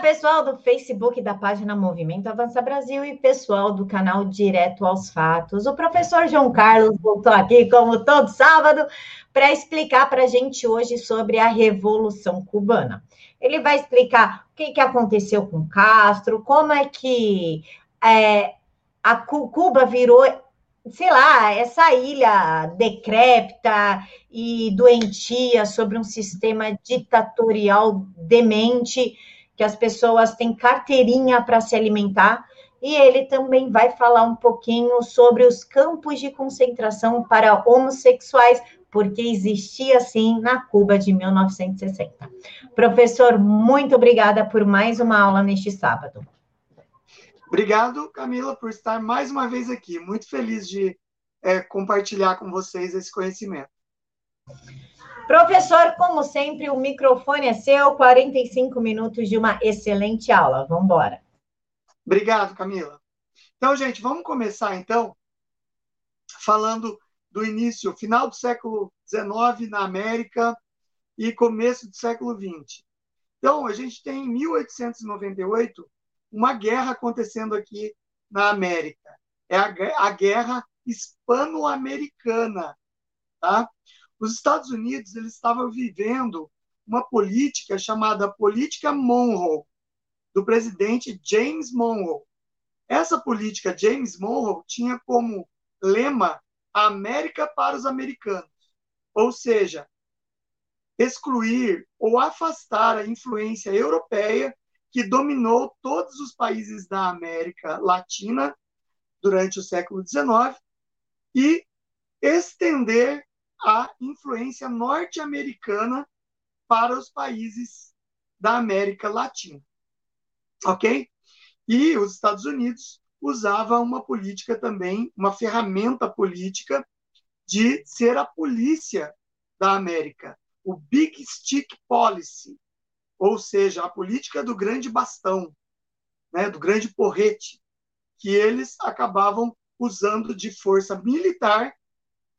pessoal do Facebook da página Movimento Avança Brasil e pessoal do canal Direto aos Fatos. O professor João Carlos voltou aqui, como todo sábado, para explicar para a gente hoje sobre a Revolução Cubana. Ele vai explicar o que, que aconteceu com Castro, como é que é, a Cuba virou sei lá, essa ilha decrépita e doentia sobre um sistema ditatorial demente, que as pessoas têm carteirinha para se alimentar. E ele também vai falar um pouquinho sobre os campos de concentração para homossexuais, porque existia sim na Cuba de 1960. Professor, muito obrigada por mais uma aula neste sábado. Obrigado, Camila, por estar mais uma vez aqui. Muito feliz de é, compartilhar com vocês esse conhecimento. Professor, como sempre, o microfone é seu, 45 minutos de uma excelente aula. Vamos embora. Obrigado, Camila. Então, gente, vamos começar, então, falando do início, final do século XIX na América e começo do século XX. Então, a gente tem em 1898 uma guerra acontecendo aqui na América. É a, a guerra hispano-americana. Tá? Os Estados Unidos eles estavam vivendo uma política chamada política Monroe, do presidente James Monroe. Essa política James Monroe tinha como lema a América para os americanos, ou seja, excluir ou afastar a influência europeia que dominou todos os países da América Latina durante o século XIX e estender a influência norte-americana para os países da América Latina. Ok? E os Estados Unidos usava uma política também, uma ferramenta política de ser a polícia da América, o Big Stick Policy, ou seja, a política do grande bastão, né, do grande porrete, que eles acabavam usando de força militar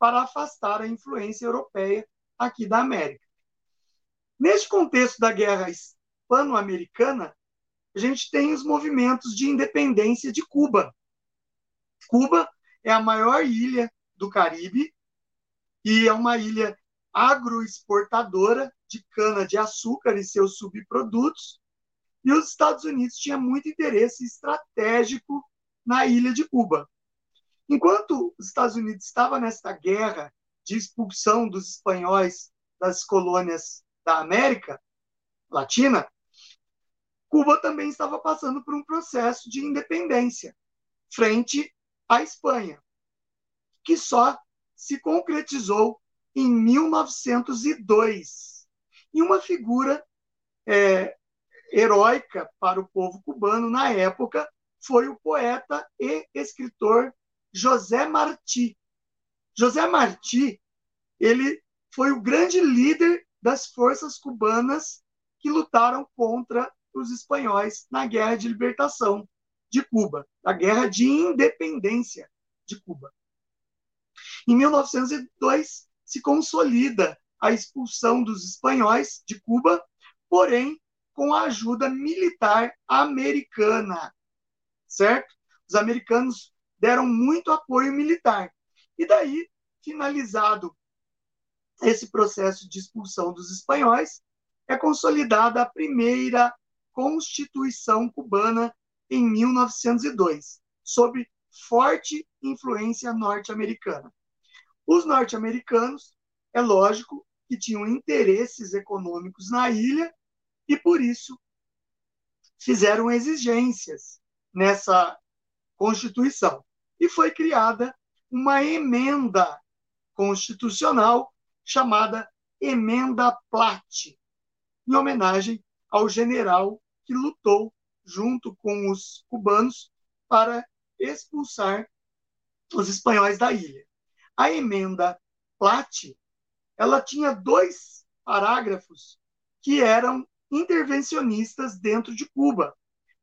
para afastar a influência europeia aqui da América. Neste contexto da guerra hispano-americana, a gente tem os movimentos de independência de Cuba. Cuba é a maior ilha do Caribe e é uma ilha agroexportadora de cana-de-açúcar e seus subprodutos, e os Estados Unidos tinham muito interesse estratégico na ilha de Cuba. Enquanto os Estados Unidos estavam nesta guerra de expulsão dos espanhóis das colônias da América Latina, Cuba também estava passando por um processo de independência frente à Espanha, que só se concretizou em 1902. E uma figura é, heróica para o povo cubano na época foi o poeta e escritor José Martí. José Martí, ele foi o grande líder das forças cubanas que lutaram contra os espanhóis na Guerra de Libertação de Cuba, a Guerra de Independência de Cuba. Em 1902, se consolida a expulsão dos espanhóis de Cuba, porém com a ajuda militar americana, certo? Os americanos deram muito apoio militar. E daí, finalizado esse processo de expulsão dos espanhóis, é consolidada a primeira Constituição cubana em 1902, sob forte influência norte-americana. Os norte-americanos, é lógico, que tinham interesses econômicos na ilha e, por isso, fizeram exigências nessa Constituição. E foi criada uma emenda constitucional chamada Emenda Platt, em homenagem ao general que lutou junto com os cubanos para expulsar os espanhóis da ilha. A emenda Platt, ela tinha dois parágrafos que eram intervencionistas dentro de Cuba.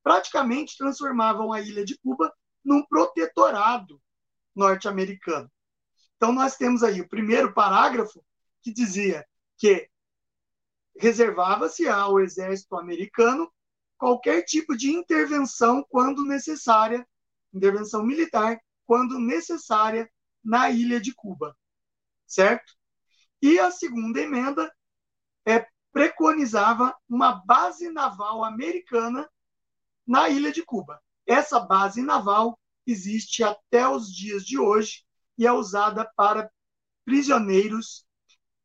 Praticamente transformavam a ilha de Cuba num protetorado norte-americano. Então, nós temos aí o primeiro parágrafo que dizia que reservava-se ao exército americano qualquer tipo de intervenção quando necessária, intervenção militar, quando necessária na ilha de Cuba, certo? E a segunda emenda é, preconizava uma base naval americana na ilha de Cuba. Essa base naval existe até os dias de hoje e é usada para prisioneiros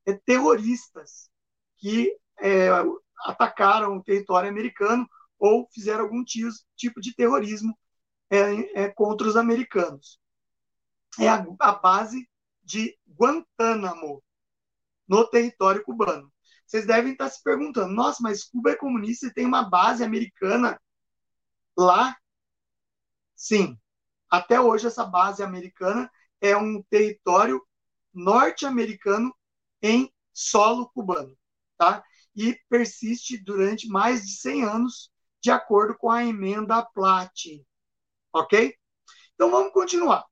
é, terroristas que é, atacaram o território americano ou fizeram algum tipo de terrorismo é, é, contra os americanos. É a, a base de Guantánamo, no território cubano. Vocês devem estar se perguntando: nossa, mas Cuba é comunista e tem uma base americana lá? Sim. Até hoje, essa base americana é um território norte-americano em solo cubano, tá? E persiste durante mais de 100 anos, de acordo com a emenda Platt, ok? Então vamos continuar.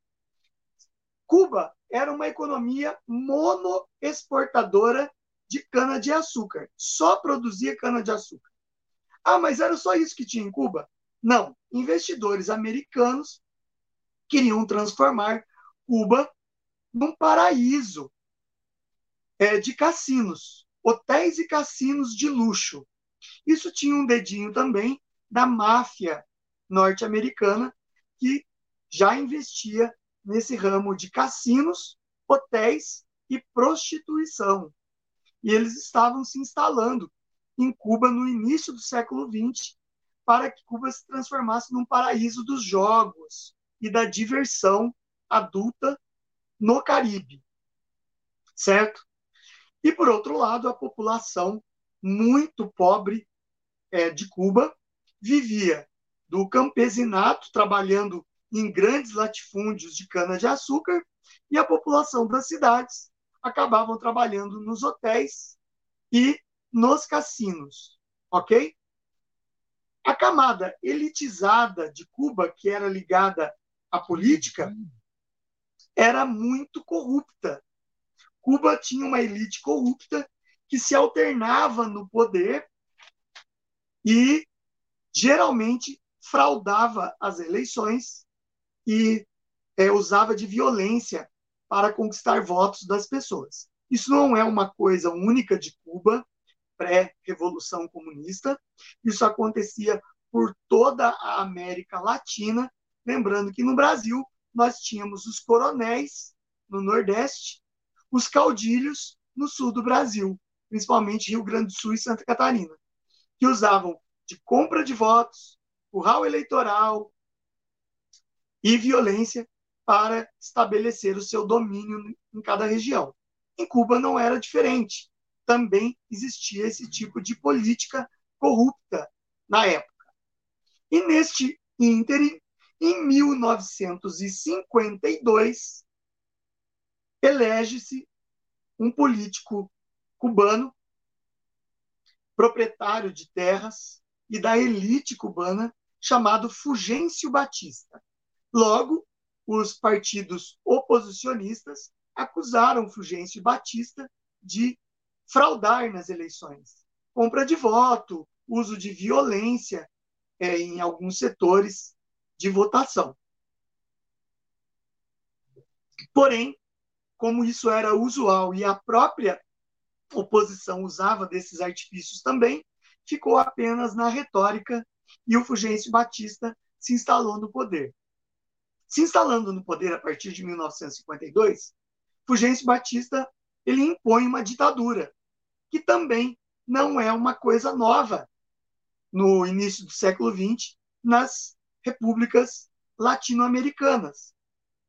Cuba era uma economia monoexportadora de cana-de-açúcar. Só produzia cana-de-açúcar. Ah, mas era só isso que tinha em Cuba? Não. Investidores americanos queriam transformar Cuba num paraíso é, de cassinos, hotéis e cassinos de luxo. Isso tinha um dedinho também da máfia norte-americana que já investia nesse ramo de cassinos, hotéis e prostituição. E eles estavam se instalando em Cuba no início do século XX para que Cuba se transformasse num paraíso dos jogos e da diversão adulta no Caribe, certo? E, por outro lado, a população muito pobre é, de Cuba vivia do campesinato, trabalhando em grandes latifúndios de cana-de-açúcar, e a população das cidades acabavam trabalhando nos hotéis e nos cassinos, ok? A camada elitizada de Cuba, que era ligada à política, era muito corrupta. Cuba tinha uma elite corrupta que se alternava no poder e geralmente fraudava as eleições e é, usava de violência para conquistar votos das pessoas. Isso não é uma coisa única de Cuba, pré-revolução comunista. Isso acontecia por toda a América Latina. Lembrando que no Brasil nós tínhamos os coronéis no Nordeste, os caudilhos no sul do Brasil, principalmente Rio Grande do Sul e Santa Catarina, que usavam de compra de votos, curral eleitoral e violência para estabelecer o seu domínio em cada região. Em Cuba não era diferente. Também existia esse tipo de política corrupta na época. E neste ínterim, em 1952, elege-se um político cubano, proprietário de terras e da elite cubana, chamado Fulgêncio Batista. Logo, os partidos oposicionistas acusaram Fulgêncio Batista de fraudar nas eleições, compra de voto, uso de violência é, em alguns setores de votação. Porém, como isso era usual e a própria oposição usava desses artifícios também, ficou apenas na retórica e o Fulgêncio Batista se instalou no poder. Se instalando no poder a partir de 1952, Fulgêncio Batista ele impõe uma ditadura, que também não é uma coisa nova no início do século XX nas repúblicas latino-americanas.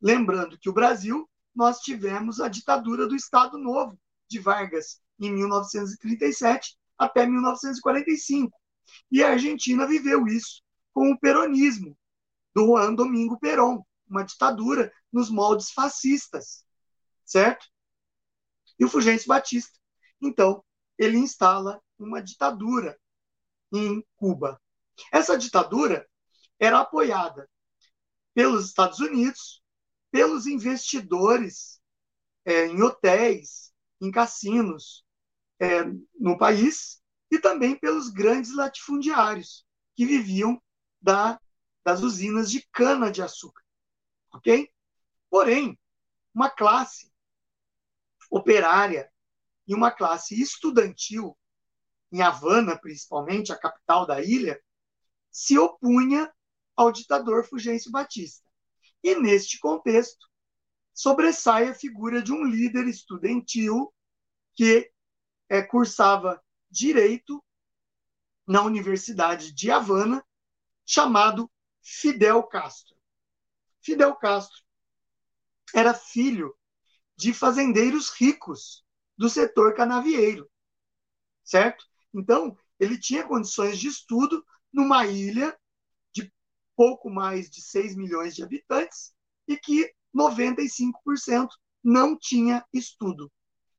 Lembrando que o Brasil, nós tivemos a ditadura do Estado Novo de Vargas em 1937 até 1945. E a Argentina viveu isso com o peronismo do Juan Domingo Perón, uma ditadura nos moldes fascistas, certo? E o Fulgêncio Batista, então, ele instala uma ditadura em Cuba. Essa ditadura era apoiada pelos Estados Unidos, pelos investidores é, em hotéis, em cassinos é, no país e também pelos grandes latifundiários, que viviam da, das usinas de cana-de-açúcar. Ok? Porém, uma classe operária e uma classe estudantil, em Havana, principalmente, a capital da ilha, se opunha ao ditador Fulgêncio Batista. E, neste contexto, sobressai a figura de um líder estudantil que é, cursava direito na Universidade de Havana, chamado Fidel Castro. Fidel Castro era filho de fazendeiros ricos do setor canavieiro, certo? Então, ele tinha condições de estudo numa ilha de pouco mais de 6 milhões de habitantes e que 95% não tinha estudo.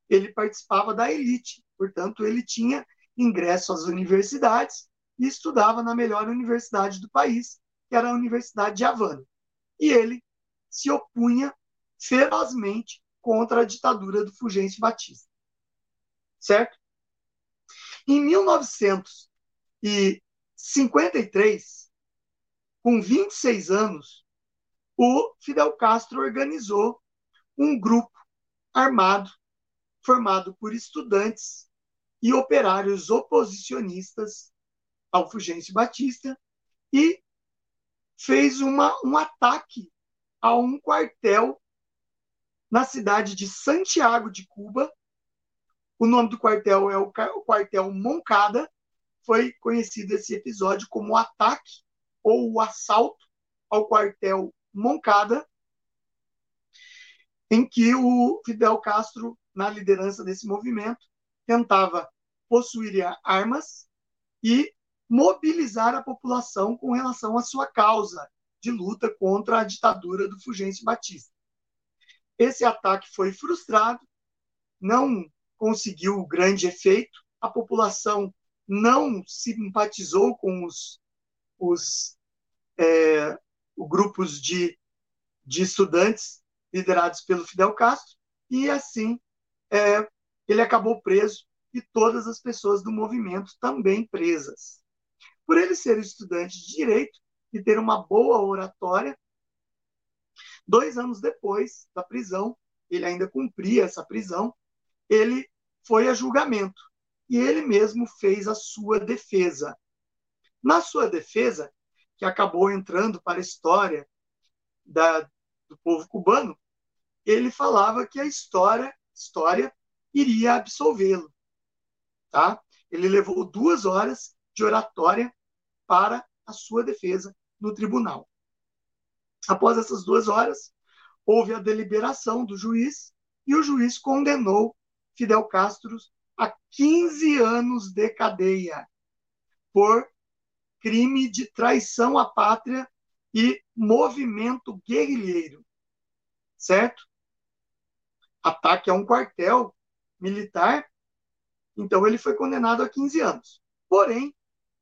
Ele participava da elite, portanto, ele tinha ingresso às universidades e estudava na melhor universidade do país, que era a Universidade de Havana. E ele se opunha ferozmente contra a ditadura do Fulgêncio Batista. Certo? Em 1953, com 26 anos, o Fidel Castro organizou um grupo armado formado por estudantes e operários oposicionistas ao Fulgêncio Batista e fez uma, um ataque a um quartel na cidade de Santiago de Cuba. O nome do quartel é o, quartel Moncada. Foi conhecido esse episódio como o ataque ou o assalto ao quartel Moncada, em que o Fidel Castro, na liderança desse movimento, tentava possuir armas e mobilizar a população com relação à sua causa de luta contra a ditadura do Fulgêncio Batista. Esse ataque foi frustrado, não conseguiu grande efeito, a população não simpatizou com os, os é, grupos de, de estudantes liderados pelo Fidel Castro, e assim é, ele acabou preso e todas as pessoas do movimento também presas. Por ele ser estudante de direito e ter uma boa oratória, Dois anos depois da prisão, ele ainda cumpria essa prisão, ele foi a julgamento e ele mesmo fez a sua defesa. Na sua defesa, que acabou entrando para a história da, do povo cubano, ele falava que a história, história iria absolvê-lo. Tá? Ele levou duas horas de oratória para a sua defesa no tribunal. Após essas duas horas, houve a deliberação do juiz e o juiz condenou Fidel Castro a 15 anos de cadeia por crime de traição à pátria e movimento guerrilheiro. Certo? Ataque a um quartel militar. Então, ele foi condenado a 15 anos. Porém,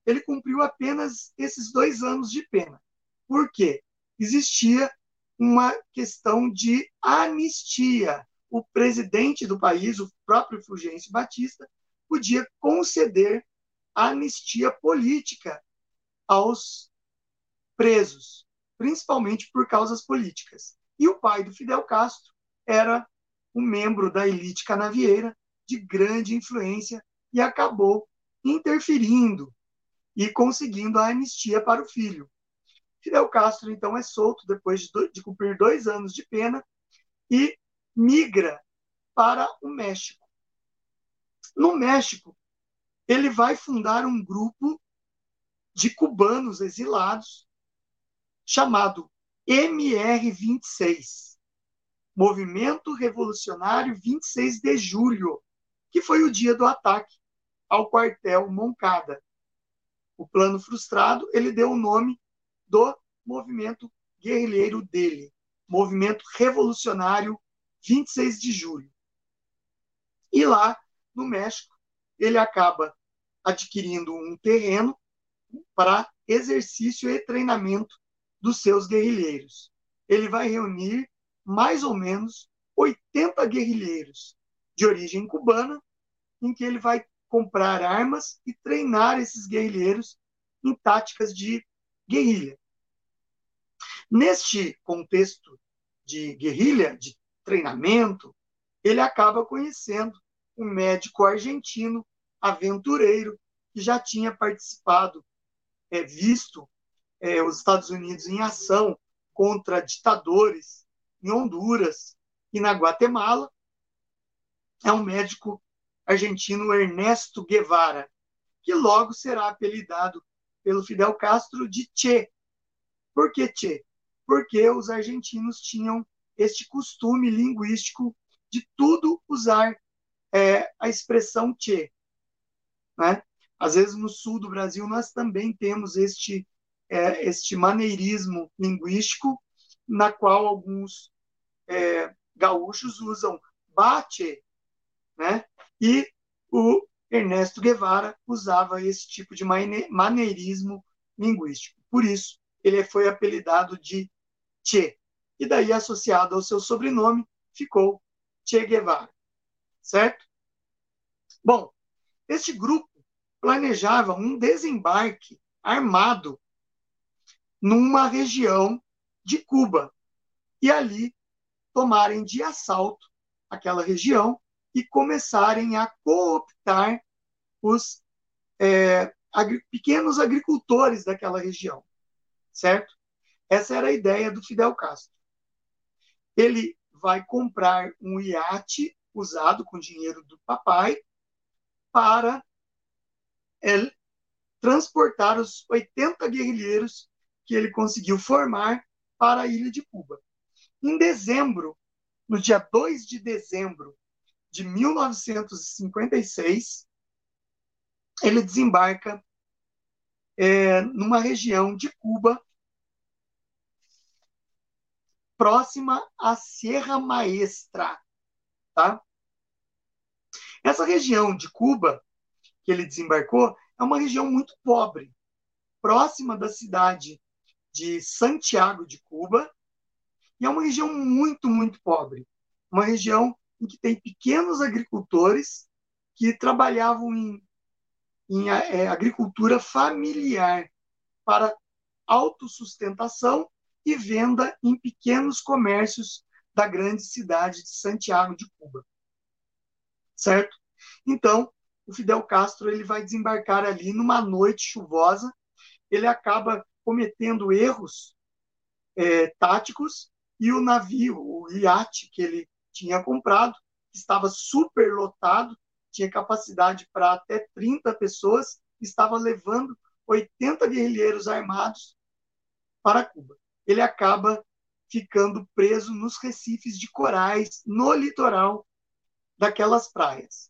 ele cumpriu apenas esses dois anos de pena. Por quê? Existia uma questão de anistia. O presidente do país, o próprio Fulgêncio Batista, podia conceder anistia política aos presos, principalmente por causas políticas. E o pai do Fidel Castro era um membro da elite canavieira de grande influência e acabou interferindo e conseguindo a anistia para o filho. Fidel Castro, então, é solto depois de, do, de cumprir dois anos de pena e migra para o México. No México, ele vai fundar um grupo de cubanos exilados chamado MR26, Movimento Revolucionário 26 de Julho, que foi o dia do ataque ao quartel Moncada. O plano frustrado, ele deu o nome do movimento guerrilheiro dele, movimento revolucionário 26 de julho. E lá, no México, ele acaba adquirindo um terreno para exercício e treinamento dos seus guerrilheiros. Ele vai reunir mais ou menos 80 guerrilheiros de origem cubana, em que ele vai comprar armas e treinar esses guerrilheiros em táticas de guerrilha. Neste contexto de guerrilha, de treinamento, ele acaba conhecendo um médico argentino aventureiro que já tinha participado, é, visto é, os Estados Unidos em ação contra ditadores em Honduras e na Guatemala. É um médico argentino Ernesto Guevara, que logo será apelidado pelo Fidel Castro de Che. Por que Che? Porque os argentinos tinham este costume linguístico de tudo usar é, a expressão Che. Né? Às vezes, no sul do Brasil, nós também temos este, é, este maneirismo linguístico, na qual alguns é, gaúchos usam bate, né? e o Ernesto Guevara usava esse tipo de maneirismo linguístico. Por isso, ele foi apelidado de Che. E daí, associado ao seu sobrenome, ficou Che Guevara. Certo? Bom, este grupo planejava um desembarque armado numa região de Cuba e ali tomarem de assalto aquela região e começarem a cooptar os é, agri pequenos agricultores daquela região, certo? Essa era a ideia do Fidel Castro. Ele vai comprar um iate usado com dinheiro do papai para é, transportar os 80 guerrilheiros que ele conseguiu formar para a ilha de Cuba. Em dezembro, no dia 2 de dezembro de 1956, ele desembarca é, numa região de Cuba próxima à Serra Maestra, tá? Essa região de Cuba que ele desembarcou é uma região muito pobre, próxima da cidade de Santiago de Cuba, e é uma região muito, muito pobre. Uma região em que tem pequenos agricultores que trabalhavam em, em é, agricultura familiar para autossustentação e venda em pequenos comércios da grande cidade de Santiago de Cuba. Certo? Então, o Fidel Castro ele vai desembarcar ali numa noite chuvosa, ele acaba cometendo erros é, táticos e o navio, o iate que ele tinha comprado, estava super lotado, tinha capacidade para até 30 pessoas, estava levando 80 guerrilheiros armados para Cuba. Ele acaba ficando preso nos recifes de corais no litoral daquelas praias.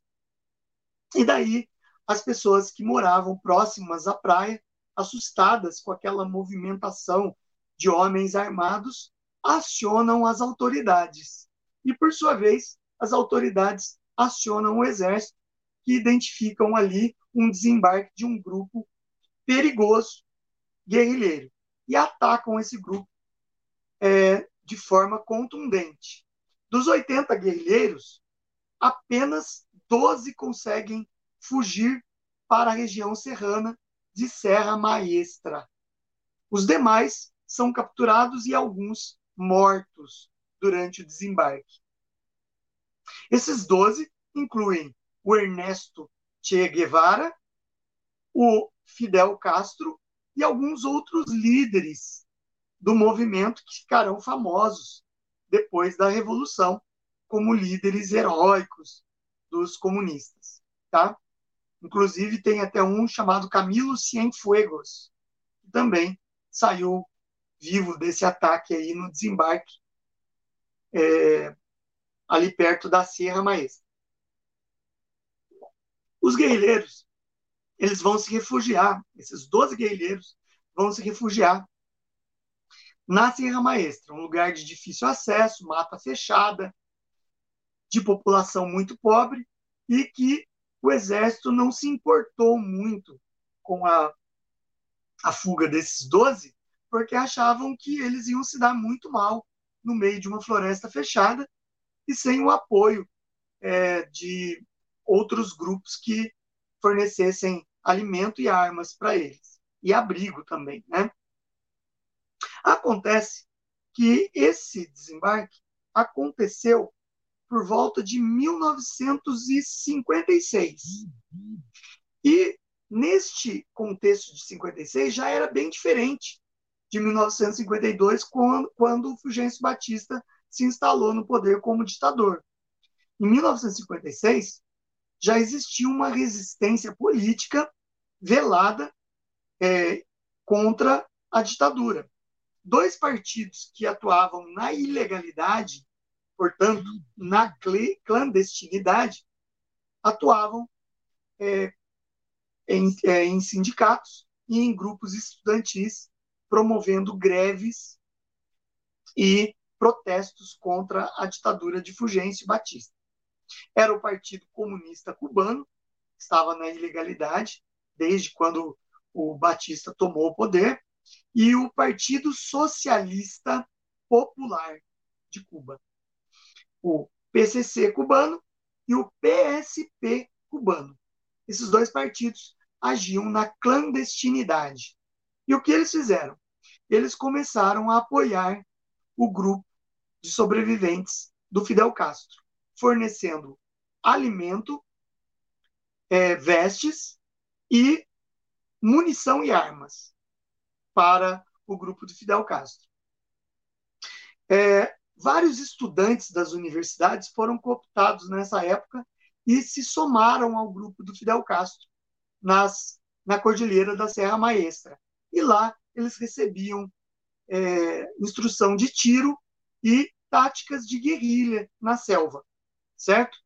E daí as pessoas que moravam próximas à praia, assustadas com aquela movimentação de homens armados, acionam as autoridades e, por sua vez, as autoridades acionam o exército, que identificam ali um desembarque de um grupo perigoso, guerrilheiro, e atacam esse grupo é, de forma contundente. Dos 80 guerrilheiros, apenas 12 conseguem fugir para a região serrana de Serra Maestra. Os demais são capturados e alguns mortos durante o desembarque. Esses 12 incluem o Ernesto Che Guevara, o Fidel Castro e alguns outros líderes do movimento que ficarão famosos depois da Revolução como líderes heróicos dos comunistas, tá? Inclusive tem até um chamado Camilo Cienfuegos, que também saiu vivo desse ataque aí no desembarque é, ali perto da Serra Maestra. Os guerrilheiros, eles vão se refugiar, esses 12 guerrilheiros vão se refugiar na Serra Maestra, um lugar de difícil acesso, mata fechada, de população muito pobre, e que o exército não se importou muito com a, a fuga desses 12, porque achavam que eles iam se dar muito mal no meio de uma floresta fechada e sem o apoio é, de outros grupos que fornecessem alimento e armas para eles. e abrigo também. Né? Acontece que esse desembarque aconteceu por volta de 1956. E neste contexto de 56 já era bem diferente de 1952, quando, quando o Fulgêncio Batista se instalou no poder como ditador. Em 1956, já existia uma resistência política velada é, contra a ditadura. Dois partidos que atuavam na ilegalidade portanto, na clandestinidade, atuavam é, em, é, em sindicatos e em grupos estudantis, promovendo greves e protestos contra a ditadura de Fulgêncio Batista. Era o Partido Comunista Cubano, que estava na ilegalidade desde quando o Batista tomou o poder, e o Partido Socialista Popular de Cuba o PCC cubano e o PSP cubano. Esses dois partidos agiam na clandestinidade. E o que eles fizeram? Eles começaram a apoiar o grupo de sobreviventes do Fidel Castro, fornecendo alimento, é, vestes e munição e armas para o grupo do Fidel Castro. É, Vários estudantes das universidades foram cooptados nessa época e se somaram ao grupo do Fidel Castro nas, na Cordilheira da Serra Maestra. E lá eles recebiam é, instrução de tiro e táticas de guerrilha na selva, certo?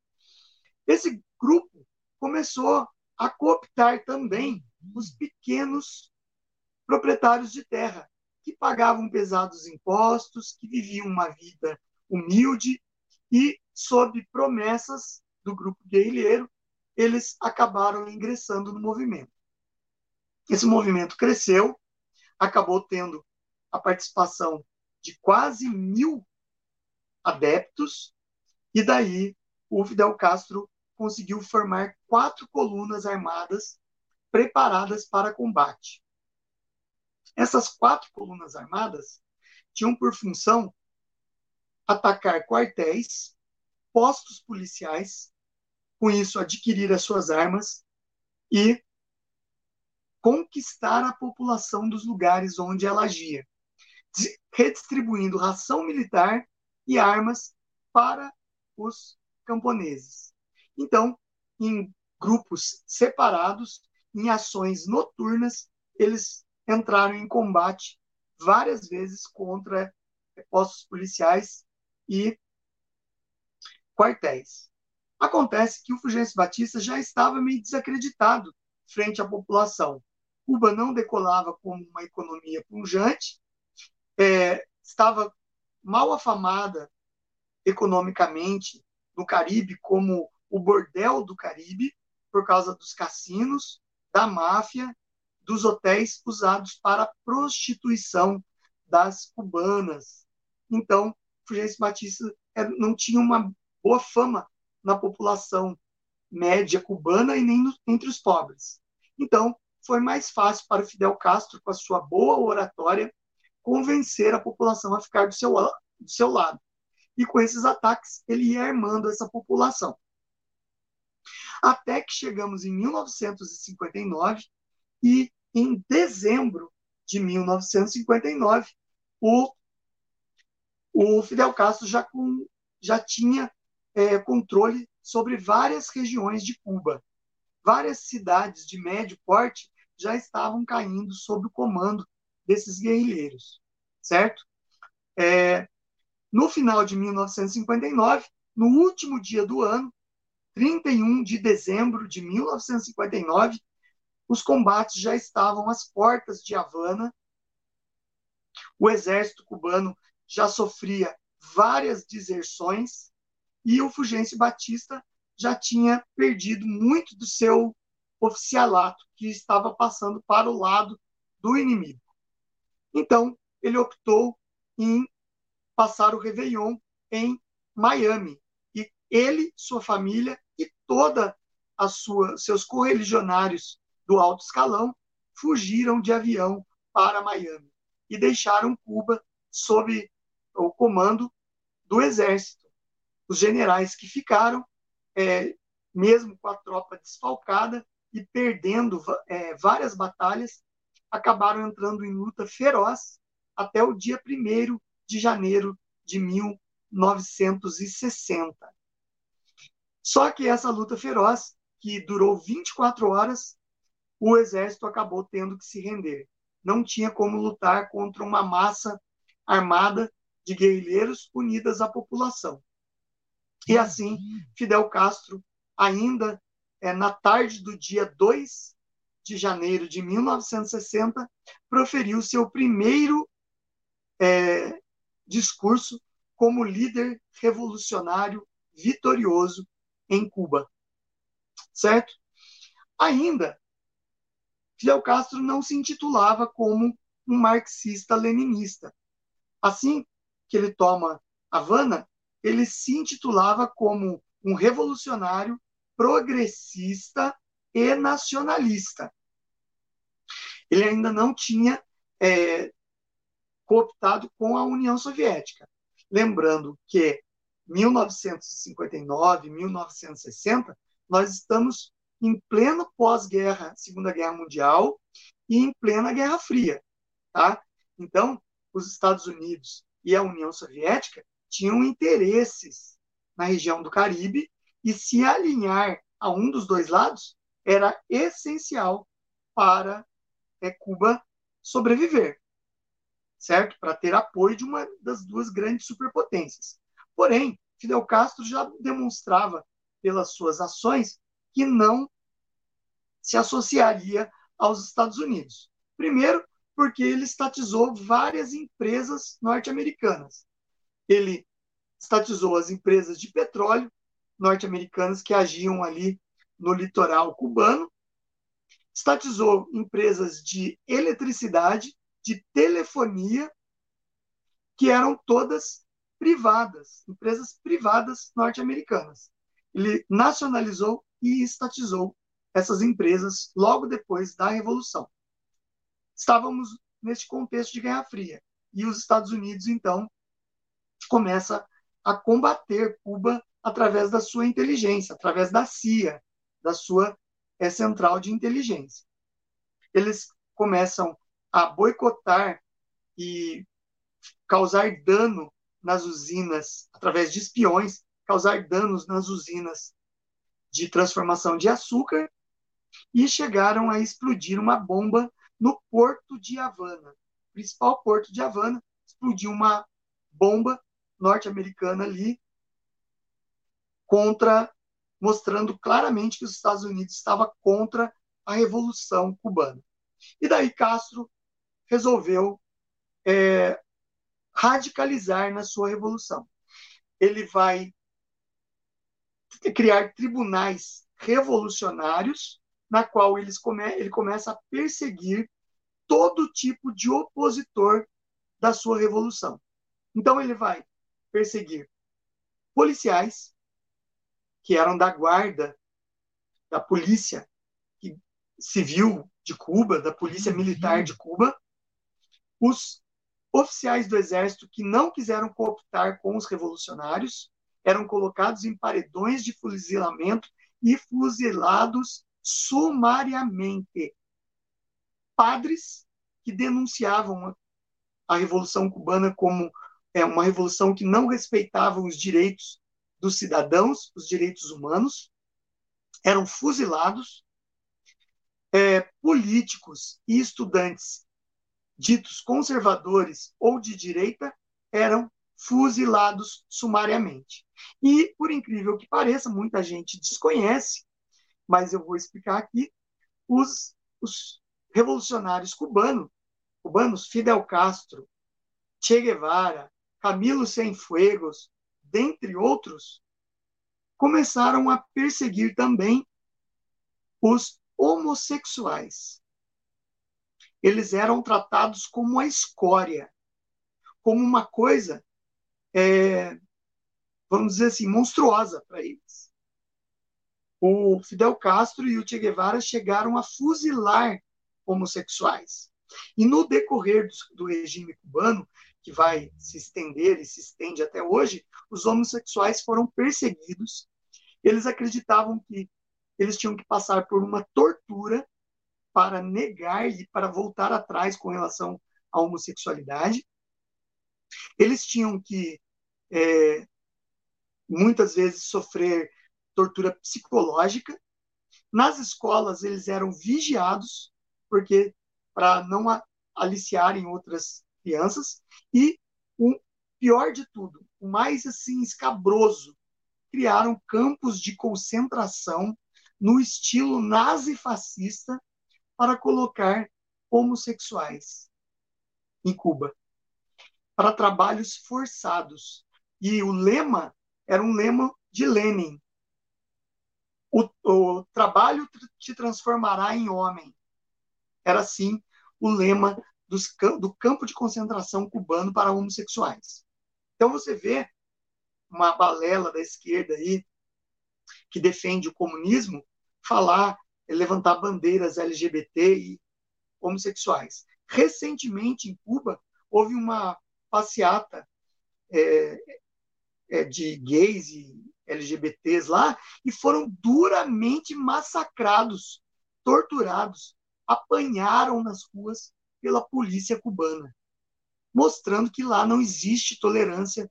Esse grupo começou a cooptar também os pequenos proprietários de terra, que pagavam pesados impostos, que viviam uma vida humilde e, sob promessas do grupo guerrilheiro, eles acabaram ingressando no movimento. Esse movimento cresceu, acabou tendo a participação de quase mil adeptos, e daí o Fidel Castro conseguiu formar quatro colunas armadas preparadas para combate. Essas quatro colunas armadas tinham por função atacar quartéis, postos policiais, com isso adquirir as suas armas e conquistar a população dos lugares onde ela agia, redistribuindo ração militar e armas para os camponeses. Então, em grupos separados, em ações noturnas, eles entraram em combate várias vezes contra postos policiais e quartéis. Acontece que o Fulgêncio Batista já estava meio desacreditado frente à população. Cuba não decolava como uma economia pujante, é, estava mal afamada economicamente no Caribe como o bordel do Caribe, por causa dos cassinos, da máfia dos hotéis usados para prostituição das cubanas. Então, Fulgêncio Batista não tinha uma boa fama na população média cubana e nem entre os pobres. Então, foi mais fácil para Fidel Castro, com a sua boa oratória, convencer a população a ficar do seu, do seu lado. E com esses ataques, ele ia armando essa população. Até que chegamos em 1959 e em dezembro de 1959, o, o Fidel Castro já, com, já tinha é, controle sobre várias regiões de Cuba. Várias cidades de médio porte já estavam caindo sob o comando desses guerrilheiros, certo? É, no final de 1959, no último dia do ano, 31 de dezembro de 1959, os combates já estavam às portas de Havana. O exército cubano já sofria várias deserções e o Fulgêncio Batista já tinha perdido muito do seu oficialato, que estava passando para o lado do inimigo. Então, ele optou em passar o Réveillon em Miami. E ele, sua família e toda a sua seus correligionários do alto escalão fugiram de avião para Miami e deixaram Cuba sob o comando do exército. Os generais que ficaram, é, mesmo com a tropa desfalcada e perdendo é, várias batalhas, acabaram entrando em luta feroz até o dia 1 de janeiro de 1960. Só que essa luta feroz, que durou 24 horas, o exército acabou tendo que se render. Não tinha como lutar contra uma massa armada de guerrilheiros unidas à população. E assim, Fidel Castro, ainda é, na tarde do dia 2 de janeiro de 1960, proferiu seu primeiro é, discurso como líder revolucionário vitorioso em Cuba. Certo? Ainda, Fidel Castro não se intitulava como um marxista-leninista. Assim que ele toma Havana, ele se intitulava como um revolucionário progressista e nacionalista. Ele ainda não tinha é, cooptado com a União Soviética. Lembrando que 1959, 1960, nós estamos em pleno pós-guerra, Segunda Guerra Mundial e em plena Guerra Fria, tá? Então, os Estados Unidos e a União Soviética tinham interesses na região do Caribe e se alinhar a um dos dois lados era essencial para é, Cuba sobreviver, certo? Para ter apoio de uma das duas grandes superpotências. Porém, Fidel Castro já demonstrava pelas suas ações que não se associaria aos Estados Unidos. Primeiro, porque ele estatizou várias empresas norte-americanas. Ele estatizou as empresas de petróleo norte-americanas que agiam ali no litoral cubano, estatizou empresas de eletricidade, de telefonia, que eram todas privadas, empresas privadas norte-americanas. Ele nacionalizou e estatizou essas empresas logo depois da Revolução. Estávamos neste contexto de Guerra Fria e os Estados Unidos, então, começa a combater Cuba através da sua inteligência, através da CIA, da sua é, central de inteligência. Eles começam a boicotar e causar dano nas usinas, através de espiões, causar danos nas usinas de transformação de açúcar e chegaram a explodir uma bomba no porto de Havana, principal porto de Havana, explodiu uma bomba norte-americana ali contra mostrando claramente que os Estados Unidos estava contra a revolução cubana. E daí Castro resolveu é, radicalizar na sua revolução. Ele vai criar tribunais revolucionários, na qual eles come, ele começa a perseguir todo tipo de opositor da sua revolução. Então ele vai perseguir policiais que eram da guarda da polícia civil de Cuba, da polícia militar de Cuba, os oficiais do exército que não quiseram cooptar com os revolucionários eram colocados em paredões de fuzilamento e fuzilados sumariamente. Padres que denunciavam a Revolução Cubana como é, uma revolução que não respeitava os direitos dos cidadãos, os direitos humanos, eram fuzilados. É, políticos e estudantes ditos conservadores ou de direita eram fuzilados sumariamente. E, por incrível que pareça, muita gente desconhece, mas eu vou explicar aqui, os, os revolucionários cubanos, Fidel Castro, Che Guevara, Camilo Cienfuegos, dentre outros, começaram a perseguir também os homossexuais. Eles eram tratados como a escória, como uma coisa, é, vamos dizer assim, monstruosa para eles. O Fidel Castro e o Che Guevara chegaram a fuzilar homossexuais. E no decorrer do, do regime cubano, que vai se estender e se estende até hoje, os homossexuais foram perseguidos. Eles acreditavam que eles tinham que passar por uma tortura para negar e para voltar atrás com relação à homossexualidade. Eles tinham que, é, muitas vezes, sofrer tortura psicológica. Nas escolas, eles eram vigiados, porque para não aliciarem outras crianças. E o pior de tudo, o mais assim escabroso, criaram campos de concentração no estilo nazi-fascista para colocar homossexuais em Cuba para trabalhos forçados. E o lema era um lema de Lenin. O, o trabalho te transformará em homem. Era assim o lema dos, do campo de concentração cubano para homossexuais. Então você vê uma balela da esquerda aí que defende o comunismo falar, levantar bandeiras LGBT e homossexuais. Recentemente, em Cuba, houve uma passeata é, é, de gays e LGBTs lá e foram duramente massacrados, torturados, apanharam nas ruas pela polícia cubana, mostrando que lá não existe tolerância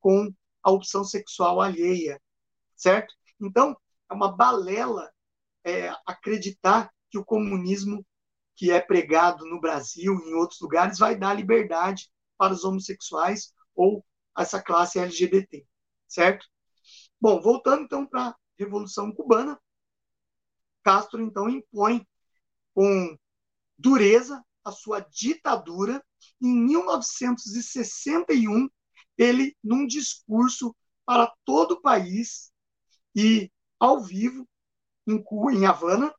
com a opção sexual alheia, certo? Então, é uma balela é, acreditar que o comunismo que é pregado no Brasil e em outros lugares vai dar liberdade para os homossexuais ou essa classe LGBT, certo? Bom, voltando então para a Revolução Cubana, Castro então impõe com dureza a sua ditadura. Em 1961, ele, num discurso para todo o país e ao vivo, em em Havana,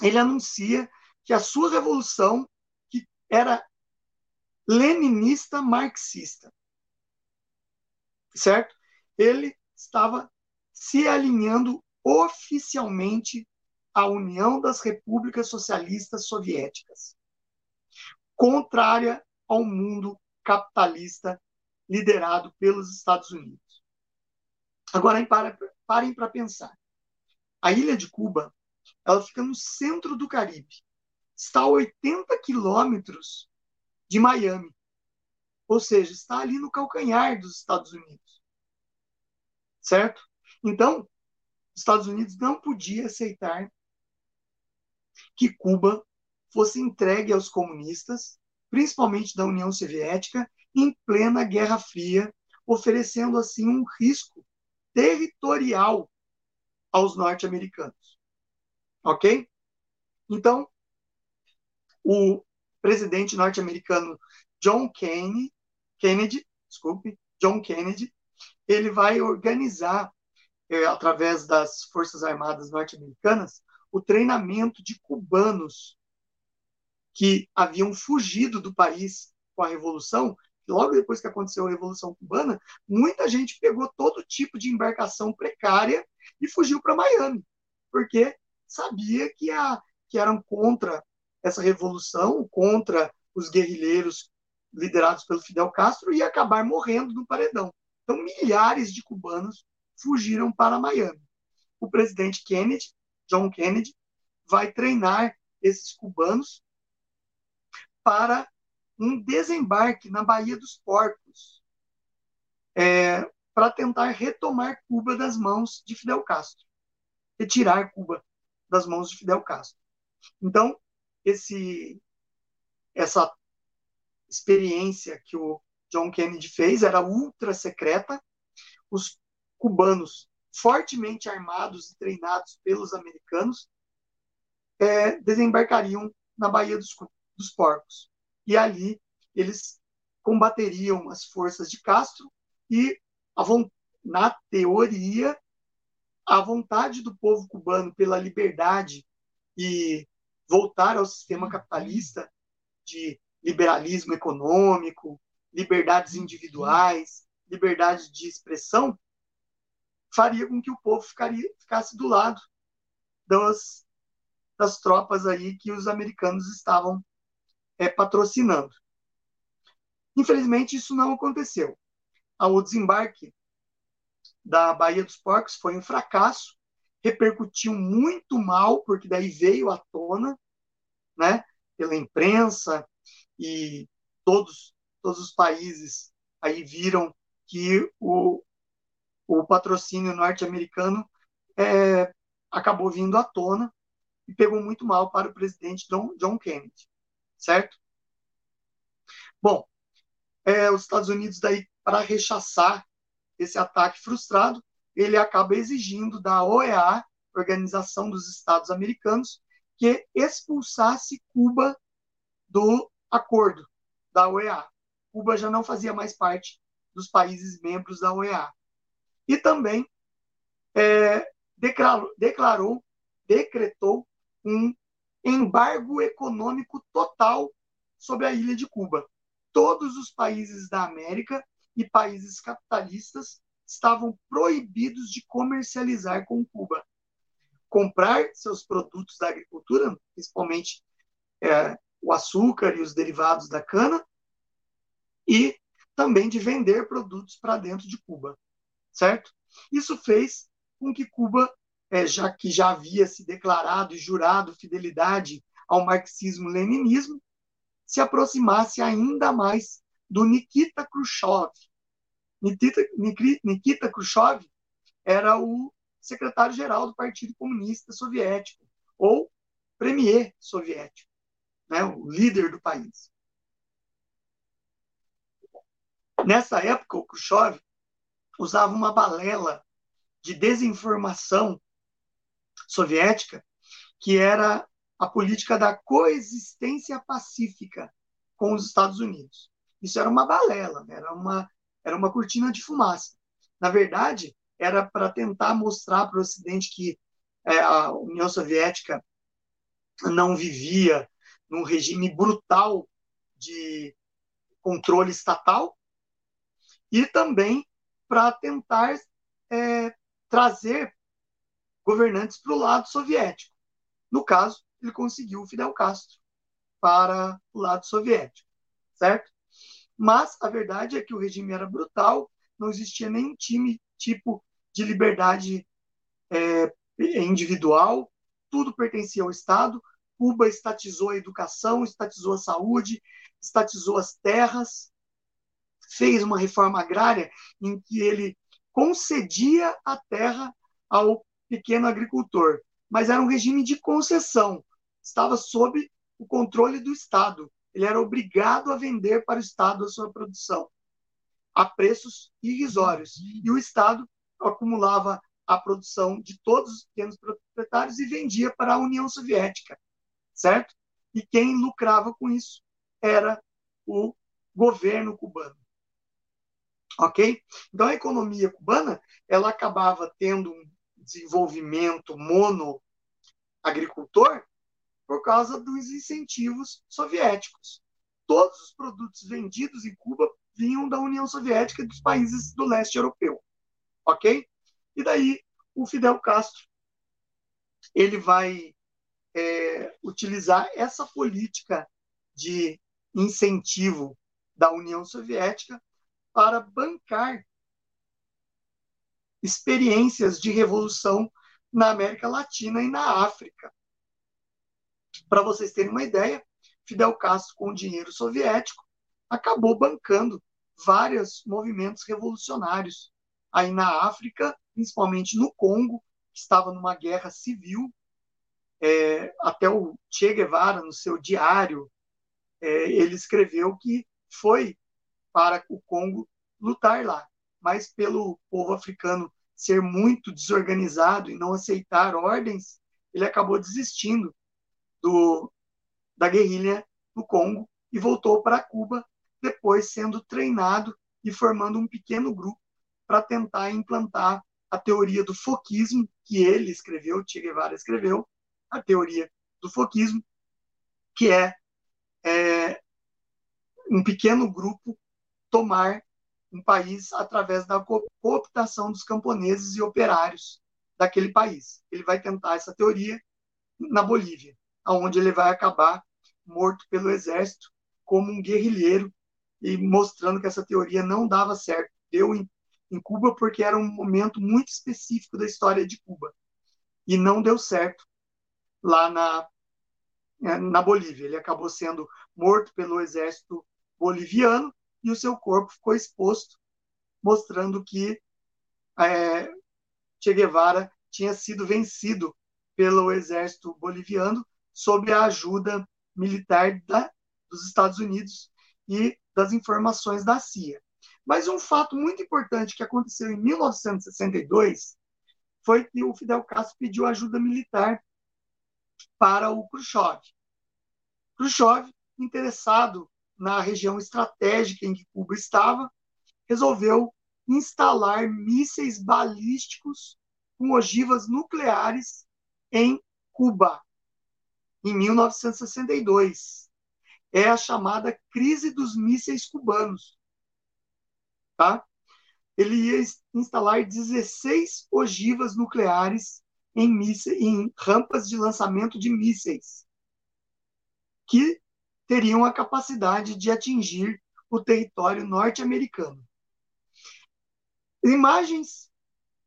ele anuncia que a sua revolução, que era leninista marxista, certo? Ele estava se alinhando oficialmente à União das Repúblicas Socialistas Soviéticas contrária ao mundo capitalista liderado pelos Estados Unidos. Agora, parem para pensar. A ilha de Cuba, ela fica no centro do Caribe. Está a 80 quilômetros de Miami. Ou seja, está ali no calcanhar dos Estados Unidos. Certo? Então, os Estados Unidos não podia aceitar que Cuba fosse entregue aos comunistas, principalmente da União Soviética, em plena Guerra Fria, oferecendo assim um risco territorial aos norte-americanos. Ok? Então, o presidente norte-americano John Kennedy, Kennedy, desculpe, John Kennedy, ele vai organizar, é, através das Forças Armadas norte-americanas, o treinamento de cubanos que haviam fugido do país com a Revolução, logo depois que aconteceu a Revolução Cubana, muita gente pegou todo tipo de embarcação precária e fugiu para Miami, porque sabia que, a, que eram contra essa revolução, contra os guerrilheiros liderados pelo Fidel Castro e acabar morrendo no paredão. Então, milhares de cubanos fugiram para Miami. O presidente Kennedy, John Kennedy, vai treinar esses cubanos para um desembarque na Baía dos Porcos, é, para tentar retomar Cuba das mãos de Fidel Castro, retirar Cuba das mãos de Fidel Castro. Então, esse, essa experiência que o John Kennedy fez era ultra secreta. Os cubanos, fortemente armados e treinados pelos americanos, é, desembarcariam na Baía dos, dos porcos. E ali eles combateriam as forças de Castro e, na teoria, a vontade do povo cubano pela liberdade e voltar ao sistema capitalista de liberalismo econômico, liberdades individuais, liberdade de expressão, faria com que o povo ficaria, ficasse do lado das, das tropas aí que os americanos estavam é, patrocinando. Infelizmente, isso não aconteceu. O desembarque da Baía dos Porcos foi um fracasso, repercutiu muito mal, porque daí veio à tona, né, pela imprensa e todos, todos os países aí viram que o, o patrocínio norte-americano é, acabou vindo à tona e pegou muito mal para o presidente John, John Kennedy, certo? Bom, é, os Estados Unidos daí para rechaçar esse ataque frustrado, ele acaba exigindo da OEA, Organização dos Estados Americanos, que expulsasse Cuba do acordo da OEA. Cuba já não fazia mais parte dos países membros da OEA. E também é, declarou, declarou, decretou um embargo econômico total sobre a ilha de Cuba. Todos os países da América e países capitalistas estavam proibidos de comercializar com Cuba. Comprar seus produtos da agricultura, principalmente é, o açúcar e os derivados da cana, e também de vender produtos para dentro de Cuba, certo? Isso fez com que Cuba, é, já que já havia se declarado e jurado fidelidade ao marxismo-leninismo, se aproximasse ainda mais do Nikita Khrushchev. Nikita, Nikita Khrushchev era o secretário-geral do Partido Comunista Soviético, ou premier soviético, né, o líder do país. Nessa época, o Khrushchev usava uma balela de desinformação soviética, que era a política da coexistência pacífica com os Estados Unidos. Isso era uma balela, né? era uma, era uma cortina de fumaça. Na verdade, era para tentar mostrar para o Ocidente que é, a União Soviética não vivia num regime brutal de controle estatal e também para tentar é, trazer governantes para o lado soviético. No caso, ele conseguiu o Fidel Castro para o lado soviético, certo? Mas a verdade é que o regime era brutal, não existia nenhum time, tipo de liberdade é, individual, tudo pertencia ao Estado. Cuba estatizou a educação, estatizou a saúde, estatizou as terras, fez uma reforma agrária em que ele concedia a terra ao pequeno agricultor, mas era um regime de concessão, estava sob o controle do Estado. Ele era obrigado a vender para o Estado a sua produção a preços irrisórios. E o Estado acumulava a produção de todos os pequenos proprietários e vendia para a União Soviética, certo? E quem lucrava com isso era o governo cubano ok? Então a economia cubana ela acabava tendo um desenvolvimento mono agricultor por causa dos incentivos soviéticos. Todos os produtos vendidos em Cuba vinham da União Soviética e dos países do leste europeu, ok? E daí o Fidel Castro ele vai é, utilizar essa política de incentivo da União Soviética para bancar experiências de revolução na América Latina e na África. Para vocês terem uma ideia, Fidel Castro, com dinheiro soviético, acabou bancando vários movimentos revolucionários aí na África, principalmente no Congo, que estava numa guerra civil. É, até o Che Guevara, no seu diário, é, ele escreveu que foi para o Congo lutar lá. Mas pelo povo africano ser muito desorganizado e não aceitar ordens, ele acabou desistindo do, da guerrilha no Congo e voltou para Cuba, depois sendo treinado e formando um pequeno grupo para tentar implantar a teoria do foquismo que ele escreveu, Che Guevara escreveu, a teoria do foquismo, que é, é um pequeno grupo tomar um país através da cooptação dos camponeses e operários daquele país. Ele vai tentar essa teoria na Bolívia, aonde ele vai acabar morto pelo exército como um guerrilheiro e mostrando que essa teoria não dava certo. Deu em, em Cuba porque era um momento muito específico da história de Cuba e não deu certo lá na é, na Bolívia. Ele acabou sendo morto pelo exército boliviano e o seu corpo ficou exposto, mostrando que é, Che Guevara tinha sido vencido pelo exército boliviano sob a ajuda militar da, dos Estados Unidos e das informações da CIA. Mas um fato muito importante que aconteceu em 1962 foi que o Fidel Castro pediu ajuda militar para o Khrushchev. Khrushchev, interessado na região estratégica em que Cuba estava, resolveu instalar mísseis balísticos com ogivas nucleares em Cuba, em 1962. É a chamada crise dos mísseis cubanos. Tá? Ele ia instalar 16 ogivas nucleares em, mísseis, em rampas de lançamento de mísseis, que teriam a capacidade de atingir o território norte-americano. Imagens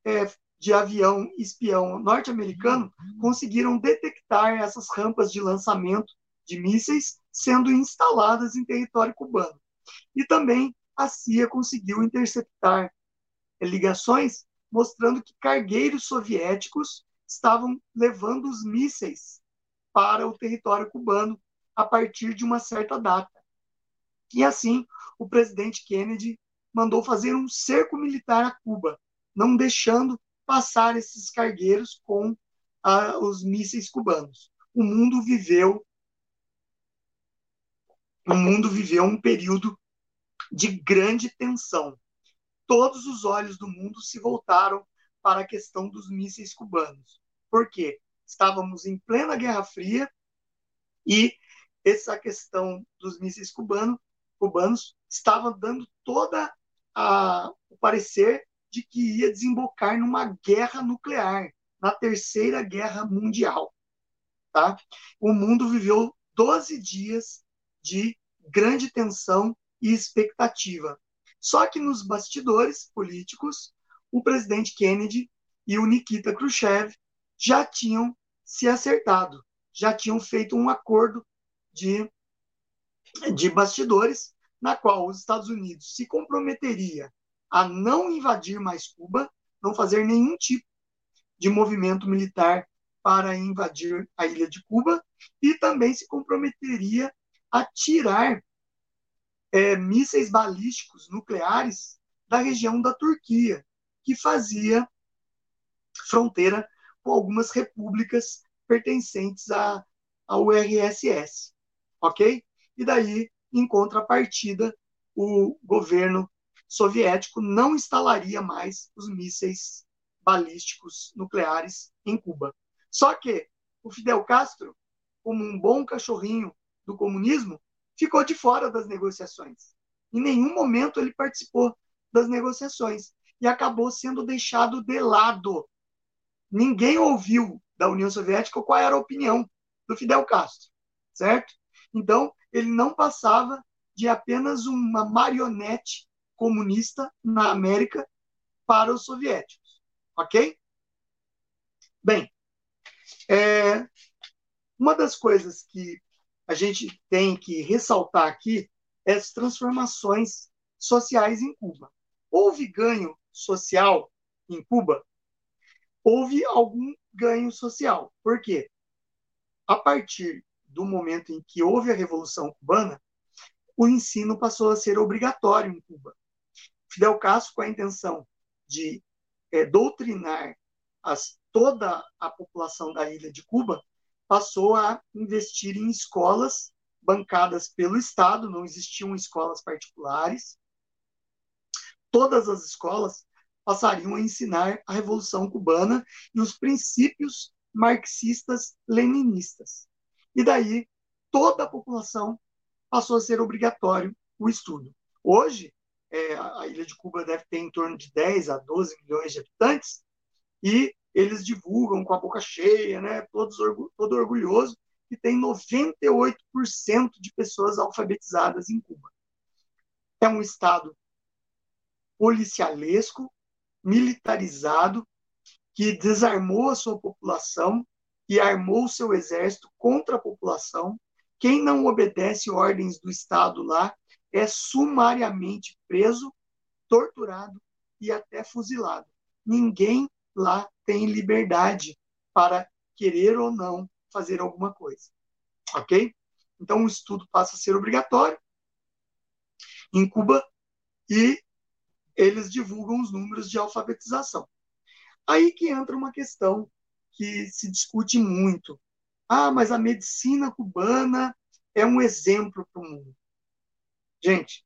é, de avião espião norte-americano conseguiram detectar essas rampas de lançamento de mísseis sendo instaladas em território cubano. E também a CIA conseguiu interceptar ligações mostrando que cargueiros soviéticos estavam levando os mísseis para o território cubano a partir de uma certa data. E assim, o presidente Kennedy mandou fazer um cerco militar a Cuba, não deixando passar esses cargueiros com ah, os mísseis cubanos. O mundo viveu o mundo viveu um período de grande tensão. Todos os olhos do mundo se voltaram para a questão dos mísseis cubanos. Por quê? Estávamos em plena Guerra Fria e essa questão dos mísseis cubano, cubanos estava dando toda a, o parecer de que ia desembocar numa guerra nuclear, na terceira guerra mundial. Tá? O mundo viveu 12 dias de grande tensão e expectativa. Só que nos bastidores políticos, o presidente Kennedy e o Nikita Khrushchev já tinham se acertado, já tinham feito um acordo de, de bastidores, na qual os Estados Unidos se comprometeria a não invadir mais Cuba, não fazer nenhum tipo de movimento militar para invadir a ilha de Cuba, e também se comprometeria a tirar é, mísseis balísticos nucleares da região da Turquia, que fazia fronteira com algumas repúblicas pertencentes à, URSS ok? E daí, em contrapartida, o governo soviético não instalaria mais os mísseis balísticos nucleares em Cuba. Só que o Fidel Castro, como um bom cachorrinho do comunismo, ficou de fora das negociações. Em nenhum momento ele participou das negociações e acabou sendo deixado de lado. Ninguém ouviu da União Soviética qual era a opinião do Fidel Castro, certo? Então, ele não passava de apenas uma marionete comunista na América para os soviéticos. Ok? Bem, é, uma das coisas que a gente tem que ressaltar aqui é as transformações sociais em Cuba. Houve ganho social em Cuba? Houve algum ganho social. Por quê? A partir do momento em que houve a Revolução Cubana, o ensino passou a ser obrigatório em Cuba. Fidel Castro, com a intenção de é, doutrinar as, toda a população da ilha de Cuba, passou a investir em escolas bancadas pelo Estado, não existiam escolas particulares. Todas as escolas passariam a ensinar a Revolução Cubana e os princípios marxistas-leninistas. E daí toda a população passou a ser obrigatório o estudo. Hoje, é, a ilha de Cuba deve ter em torno de 10 a 12 milhões de habitantes, e eles divulgam com a boca cheia, né, todos, todo orgulhoso, que tem 98% de pessoas alfabetizadas em Cuba. É um estado policialesco, militarizado, que desarmou a sua população e armou seu exército contra a população. Quem não obedece ordens do Estado lá é sumariamente preso, torturado e até fuzilado. Ninguém lá tem liberdade para querer ou não fazer alguma coisa. Ok? Então o estudo passa a ser obrigatório em Cuba e eles divulgam os números de alfabetização. Aí que entra uma questão que se discute muito. Ah, mas a medicina cubana é um exemplo para o mundo. Gente,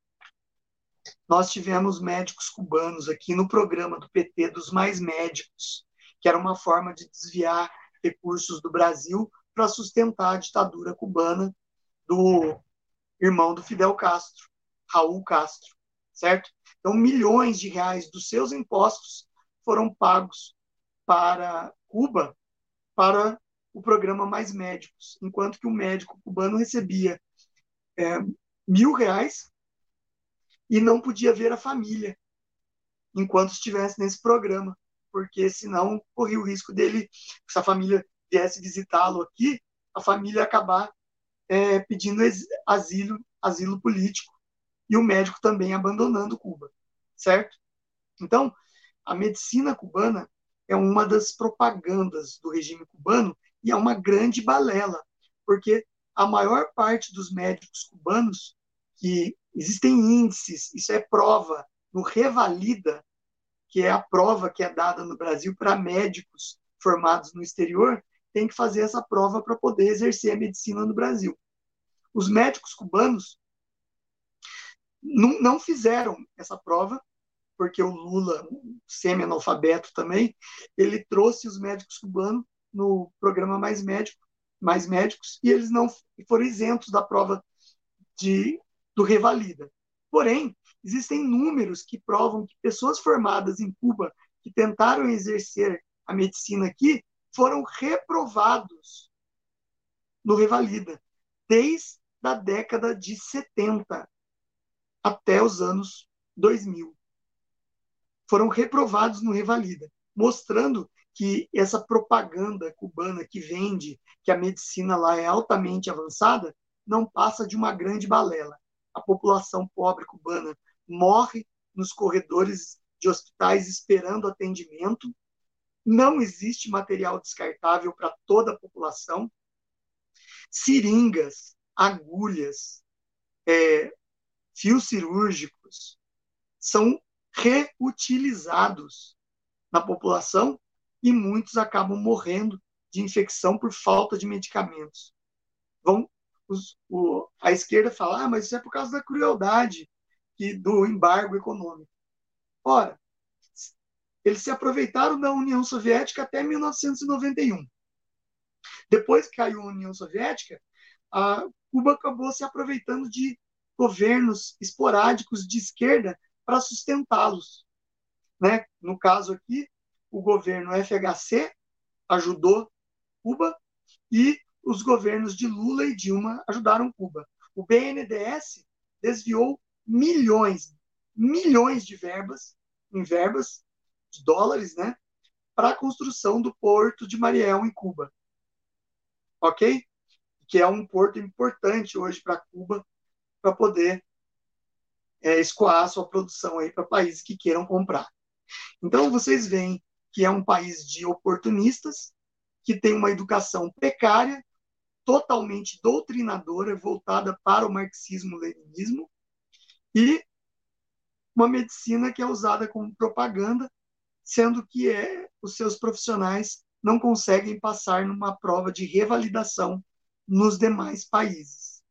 nós tivemos médicos cubanos aqui no programa do PT dos mais médicos, que era uma forma de desviar recursos do Brasil para sustentar a ditadura cubana do irmão do Fidel Castro, Raul Castro, certo? Então, milhões de reais dos seus impostos foram pagos para Cuba, para o programa Mais Médicos, enquanto que o médico cubano recebia é, mil reais e não podia ver a família enquanto estivesse nesse programa, porque senão corria o risco dele, se a família viesse visitá-lo aqui, a família acabar é, pedindo asilo, asilo político e o médico também abandonando Cuba, certo? Então, a medicina cubana é uma das propagandas do regime cubano e é uma grande balela, porque a maior parte dos médicos cubanos, que existem índices, isso é prova no Revalida, que é a prova que é dada no Brasil para médicos formados no exterior, tem que fazer essa prova para poder exercer a medicina no Brasil. Os médicos cubanos não, fizeram essa prova, porque o Lula, semi-analfabeto também, ele trouxe os médicos cubanos no programa Mais Médico, Mais Médicos, e eles não foram isentos da prova de, do Revalida. Porém, existem números que provam que pessoas formadas em Cuba que tentaram exercer a medicina aqui foram reprovados no Revalida, desde a década de 70 até os anos 2000. Foram reprovados no Revalida, mostrando que essa propaganda cubana que vende que a medicina lá é altamente avançada não passa de uma grande balela. A população pobre cubana morre nos corredores de hospitais esperando atendimento. Não existe material descartável para toda a população. Seringas, agulhas, é, fios cirúrgicos são reutilizados na população e muitos acabam morrendo de infecção por falta de medicamentos. Vão, os, o, a esquerda fala, ah, mas isso é por causa da crueldade e do embargo econômico. Ora, eles se aproveitaram da União Soviética até 1991. Depois que caiu a União Soviética, a Cuba acabou se aproveitando de governos esporádicos de esquerda para sustentá-los. Né? No caso aqui, o governo FHC ajudou Cuba e os governos de Lula e Dilma ajudaram Cuba. O BNDES desviou milhões, milhões de verbas, em verbas, de dólares, né, para a construção do porto de Mariel em Cuba. Ok? Que é um porto importante hoje para Cuba, para poder é, escoar sua produção aí para países que queiram comprar. Então, vocês veem que é um país de oportunistas, que tem uma educação precária, totalmente doutrinadora, voltada para o marxismo-leninismo, e uma medicina que é usada como propaganda, sendo que é, os seus profissionais não conseguem passar numa prova de revalidação nos demais países,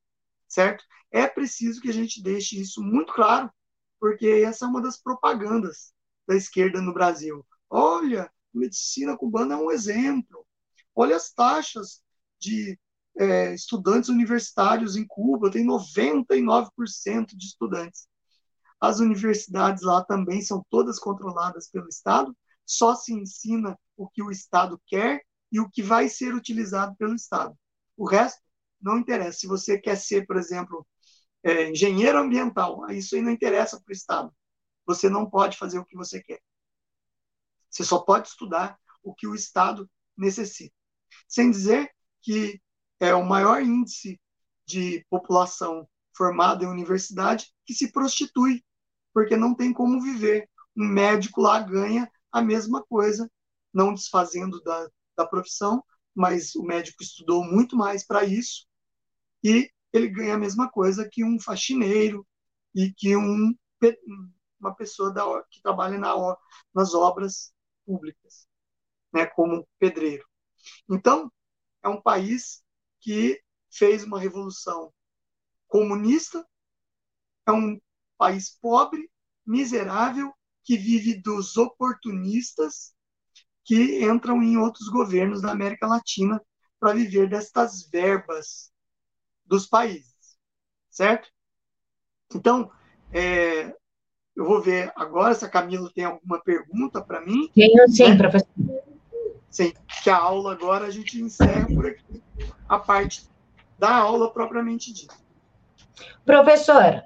certo? É preciso que a gente deixe isso muito claro, porque essa é uma das propagandas da esquerda no Brasil. Olha, a medicina cubana é um exemplo. Olha as taxas de é, estudantes universitários em Cuba, tem 99% de estudantes. As universidades lá também são todas controladas pelo Estado, só se ensina o que o Estado quer e o que vai ser utilizado pelo Estado. O resto não interessa. Se você quer ser, por exemplo, é, engenheiro ambiental, isso aí não interessa para o Estado. Você não pode fazer o que você quer. Você só pode estudar o que o Estado necessita. Sem dizer que é o maior índice de população formada em universidade que se prostitui, porque não tem como viver. Um médico lá ganha a mesma coisa, não desfazendo da, da profissão, mas o médico estudou muito mais para isso e ele ganha a mesma coisa que um faxineiro e que um, uma pessoa da, que trabalha na, nas obras públicas, né, como pedreiro. Então, é um país que fez uma revolução comunista, é um país pobre, miserável, que vive dos oportunistas que entram em outros governos da América Latina para viver destas verbas dos países, certo? Então, é, eu vou ver agora se a Camila tem alguma pergunta para mim. Tenho sim, né? professor. Sim, que a aula agora a gente encerra por aqui a parte da aula propriamente dita. Professor,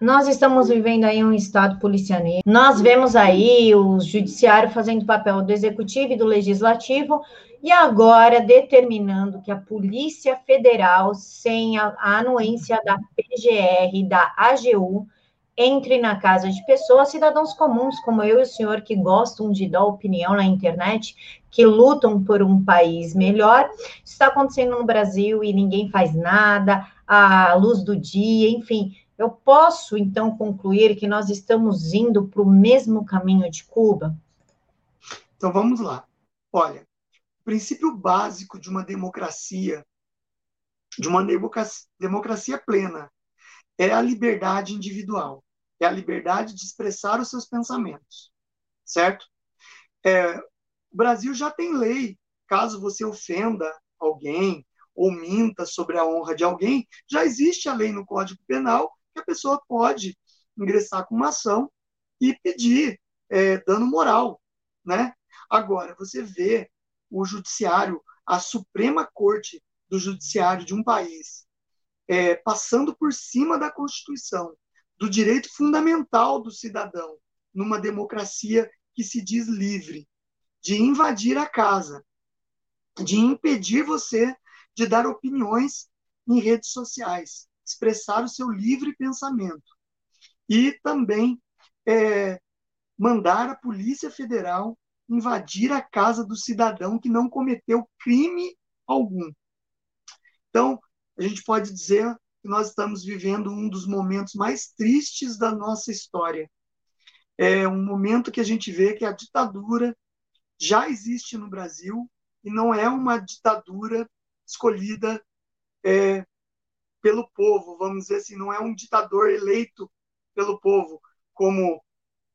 nós estamos vivendo aí um estado policianeiro. Nós vemos aí o judiciário fazendo papel do executivo e do legislativo e agora determinando que a Polícia Federal, sem a, anuência da PGR e da AGU, entre na casa de pessoas, cidadãos comuns como eu e o senhor, que gostam de dar opinião na internet, que lutam por um país melhor. Está acontecendo no Brasil e ninguém faz nada, à luz do dia, enfim. Eu posso, então, concluir que nós estamos indo para o mesmo caminho de Cuba? Então, vamos lá. Olha, princípio básico de uma democracia, de uma democracia plena, é a liberdade individual é a liberdade de expressar os seus pensamentos, certo? É, o Brasil já tem lei, caso você ofenda alguém ou minta sobre a honra de alguém, já existe a lei no Código Penal que a pessoa pode ingressar com uma ação e pedir é, dano moral, né? Agora, você vê o judiciário, a Suprema Corte do Judiciário de um país, é, passando por cima da Constituição, do direito fundamental do cidadão numa democracia que se diz livre, de invadir a casa, de impedir você de dar opiniões em redes sociais, expressar o seu livre pensamento. E também é, mandar a Polícia Federal invadir a casa do cidadão que não cometeu crime algum. Então, a gente pode dizer que nós estamos vivendo um dos momentos mais tristes da nossa história. É um momento que a gente vê que a ditadura já existe no Brasil e não é uma ditadura escolhida é, pelo povo, vamos dizer assim, não é um ditador eleito pelo povo, como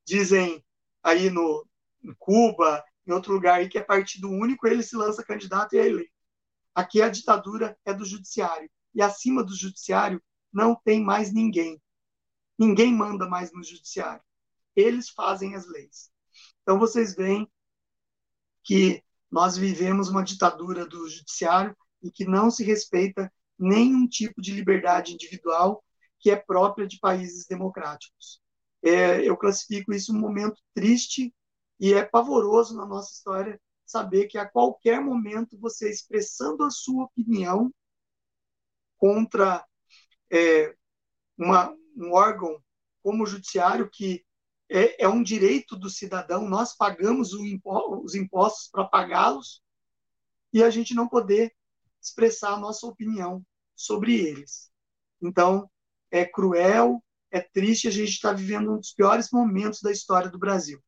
dizem aí no em Cuba, em outro lugar aí que é partido único, ele se lança candidato e é eleito. Aqui a ditadura é do judiciário e acima do judiciário não tem mais ninguém. Ninguém manda mais no judiciário. Eles fazem as leis. Então vocês veem que nós vivemos uma ditadura do judiciário e que não se respeita nenhum tipo de liberdade individual que é própria de países democráticos. É, eu classifico isso um momento triste e é pavoroso na nossa história saber que a qualquer momento você expressando a sua opinião contra é, uma, um órgão como o judiciário, que é, é, um direito do cidadão, nós pagamos impo os impostos para pagá-los, e a gente não poder expressar a nossa opinião sobre eles. Então, é cruel, é triste, a gente está vivendo um dos piores momentos da história do Brasil.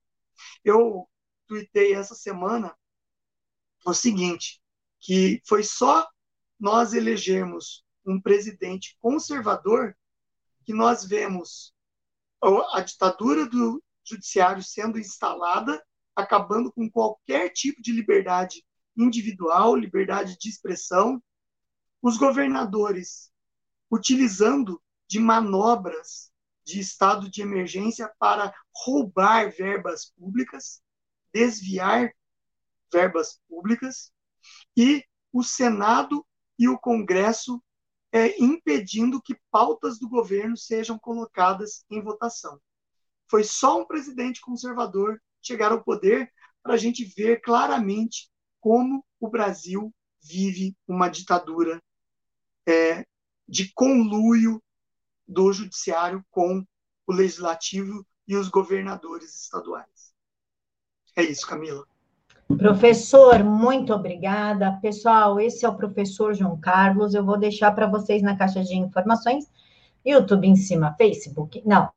Eu tuitei essa semana o seguinte, que foi só nós elegermos um presidente conservador que nós vemos a ditadura do judiciário sendo instalada, acabando com qualquer tipo de liberdade individual, liberdade de expressão, os governadores utilizando de manobras de estado de emergência para roubar verbas públicas, desviar verbas públicas, e o Senado e o Congresso é, impedindo que pautas do governo sejam colocadas em votação. Foi só um presidente conservador chegar ao poder para a gente ver claramente como o Brasil vive uma ditadura é, de conluio do judiciário com o legislativo e os governadores estaduais. É isso, Camila. Professor, muito obrigada. Pessoal, esse é o professor João Carlos. Eu vou deixar para vocês na caixa de informações. YouTube em cima, Facebook. Não.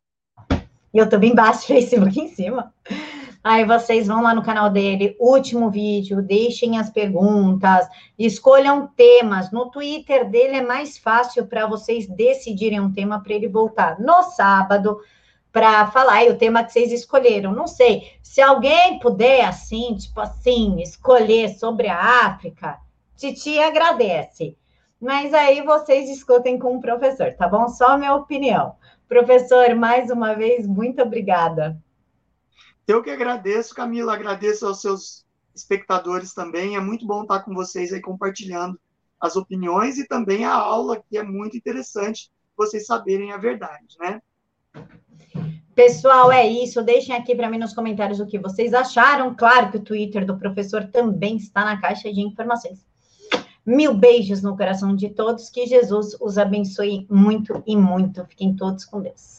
YouTube embaixo, Facebook em cima. Aí vocês vão lá no canal dele, último vídeo, deixem as perguntas, escolham temas. No Twitter dele é mais fácil para vocês decidirem um tema para ele voltar no sábado para falar e o tema que vocês escolheram. Não sei. Se alguém puder, assim, tipo assim, escolher sobre a África, Titi agradece. Mas aí vocês discutem com o professor, tá bom? Só minha opinião. Professor, mais uma vez, muito obrigada. Eu que agradeço, Camila, agradeço aos seus espectadores também. É muito bom estar com vocês aí compartilhando as opiniões e também a aula, que é muito interessante vocês saberem a verdade, né? Pessoal, é isso. Deixem aqui para mim nos comentários o que vocês acharam. Claro que o Twitter do professor também está na caixa de informações. Mil beijos no coração de todos. Que Jesus os abençoe muito e muito. Fiquem todos com Deus.